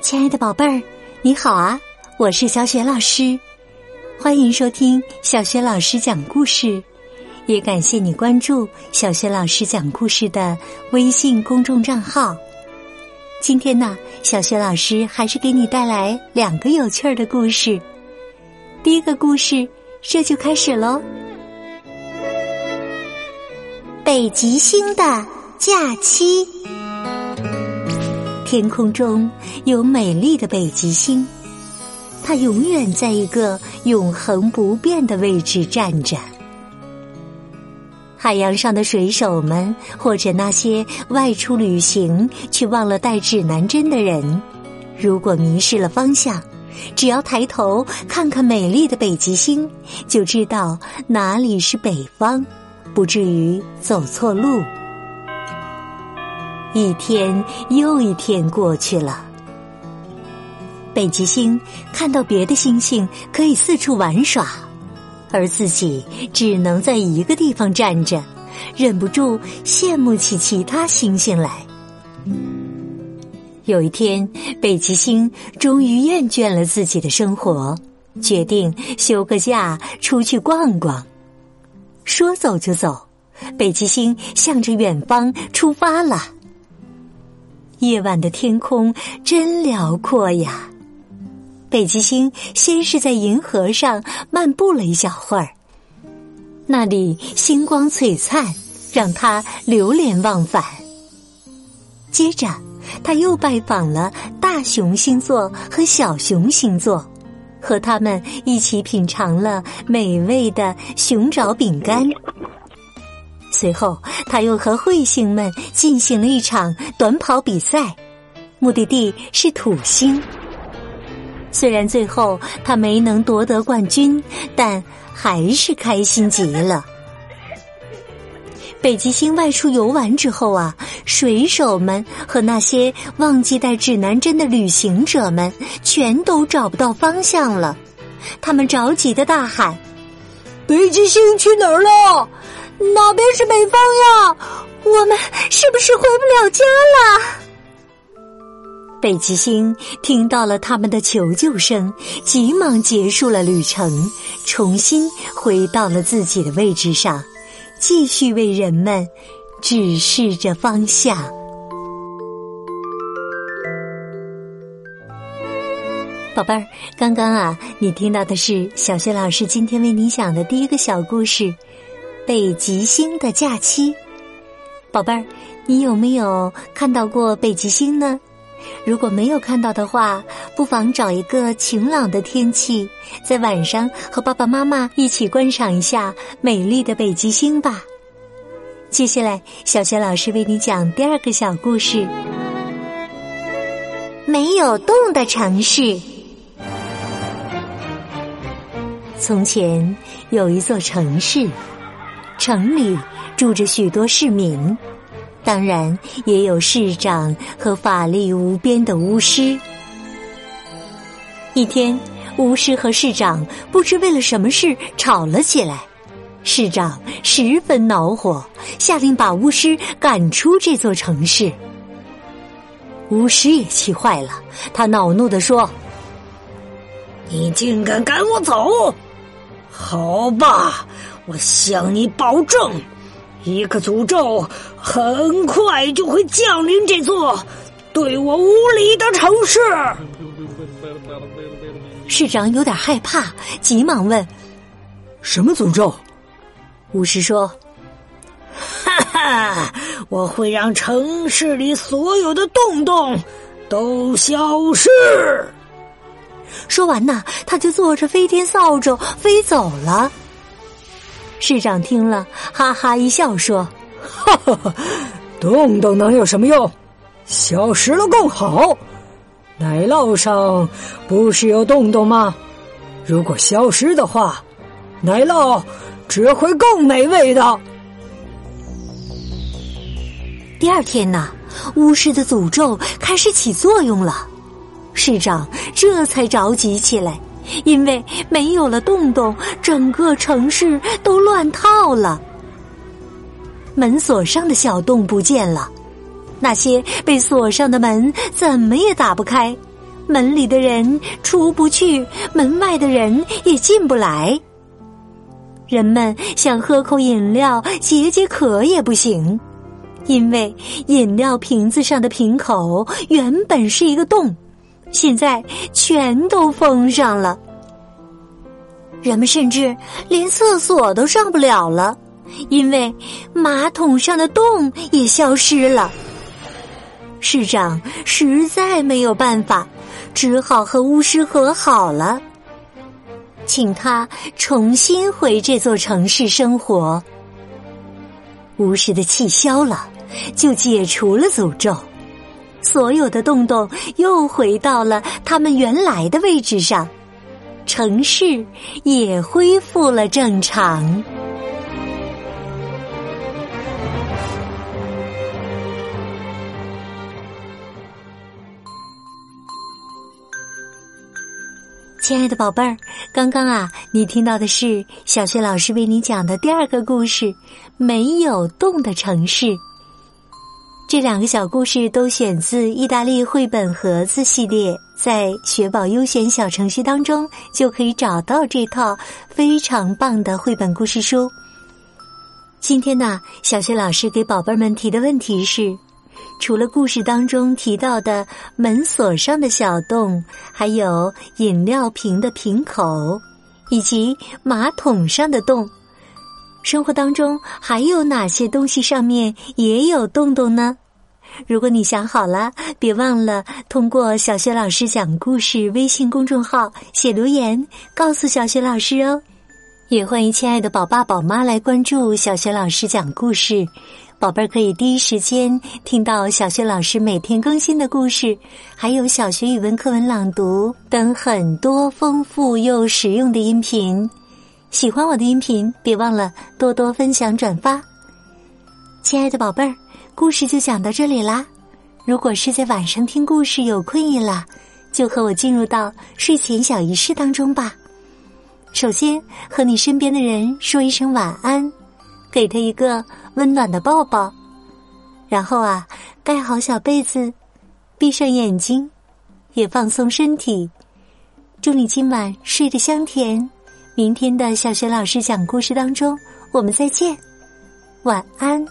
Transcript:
亲爱的宝贝儿，你好啊！我是小雪老师，欢迎收听小雪老师讲故事，也感谢你关注小雪老师讲故事的微信公众账号。今天呢，小雪老师还是给你带来两个有趣儿的故事。第一个故事，这就开始喽。北极星的假期。天空中有美丽的北极星，它永远在一个永恒不变的位置站着。海洋上的水手们，或者那些外出旅行却忘了带指南针的人，如果迷失了方向，只要抬头看看美丽的北极星，就知道哪里是北方，不至于走错路。一天又一天过去了，北极星看到别的星星可以四处玩耍，而自己只能在一个地方站着，忍不住羡慕起其他星星来。有一天，北极星终于厌倦了自己的生活，决定休个假出去逛逛。说走就走，北极星向着远方出发了。夜晚的天空真辽阔呀！北极星先是在银河上漫步了一小会儿，那里星光璀璨，让他流连忘返。接着，他又拜访了大熊星座和小熊星座，和他们一起品尝了美味的熊爪饼干。随后，他又和彗星们进行了一场短跑比赛，目的地是土星。虽然最后他没能夺得冠军，但还是开心极了。北极星外出游玩之后啊，水手们和那些忘记带指南针的旅行者们全都找不到方向了，他们着急的大喊：“北极星去哪儿了？”哪边是北方呀？我们是不是回不了家了？北极星听到了他们的求救声，急忙结束了旅程，重新回到了自己的位置上，继续为人们指示着方向。宝贝儿，刚刚啊，你听到的是小雪老师今天为你讲的第一个小故事。北极星的假期，宝贝儿，你有没有看到过北极星呢？如果没有看到的话，不妨找一个晴朗的天气，在晚上和爸爸妈妈一起观赏一下美丽的北极星吧。接下来，小雪老师为你讲第二个小故事：没有洞的城市。从前有一座城市。城里住着许多市民，当然也有市长和法力无边的巫师。一天，巫师和市长不知为了什么事吵了起来，市长十分恼火，下令把巫师赶出这座城市。巫师也气坏了，他恼怒地说：“你竟敢赶我走！好吧。”我向你保证，一个诅咒很快就会降临这座对我无礼的城市。市长有点害怕，急忙问：“什么诅咒？”巫师说：“哈哈，我会让城市里所有的洞洞都消失。”说完呢，他就坐着飞天扫帚飞走了。市长听了，哈哈一笑，说：“哈哈哈，洞洞能有什么用？消失了更好。奶酪上不是有洞洞吗？如果消失的话，奶酪只会更美味的。”第二天呢，巫师的诅咒开始起作用了，市长这才着急起来。因为没有了洞洞，整个城市都乱套了。门锁上的小洞不见了，那些被锁上的门怎么也打不开。门里的人出不去，门外的人也进不来。人们想喝口饮料解解渴也不行，因为饮料瓶子上的瓶口原本是一个洞，现在全都封上了。人们甚至连厕所都上不了了，因为马桶上的洞也消失了。市长实在没有办法，只好和巫师和好了，请他重新回这座城市生活。巫师的气消了，就解除了诅咒，所有的洞洞又回到了他们原来的位置上。城市也恢复了正常。亲爱的宝贝儿，刚刚啊，你听到的是小学老师为你讲的第二个故事《没有洞的城市》。这两个小故事都选自意大利绘本盒子系列，在学宝优选小程序当中就可以找到这套非常棒的绘本故事书。今天呢，小学老师给宝贝们提的问题是：除了故事当中提到的门锁上的小洞，还有饮料瓶的瓶口，以及马桶上的洞，生活当中还有哪些东西上面也有洞洞呢？如果你想好了，别忘了通过小学老师讲故事微信公众号写留言，告诉小学老师哦。也欢迎亲爱的宝爸宝妈来关注小学老师讲故事，宝贝儿可以第一时间听到小学老师每天更新的故事，还有小学语文课文朗读等很多丰富又实用的音频。喜欢我的音频，别忘了多多分享转发。亲爱的宝贝儿。故事就讲到这里啦。如果是在晚上听故事有困意了，就和我进入到睡前小仪式当中吧。首先和你身边的人说一声晚安，给他一个温暖的抱抱，然后啊盖好小被子，闭上眼睛，也放松身体。祝你今晚睡得香甜。明天的小学老师讲故事当中，我们再见，晚安。